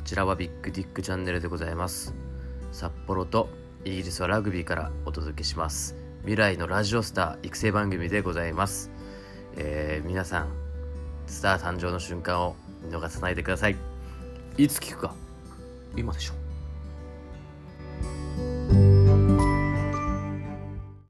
こちらはビッグディックチャンネルでございます。札幌とイギリスはラグビーからお届けします。未来のラジオスター育成番組でございます、えー皆さんスター誕生の瞬間を見逃さないでください。いつ聞くか今でしょ。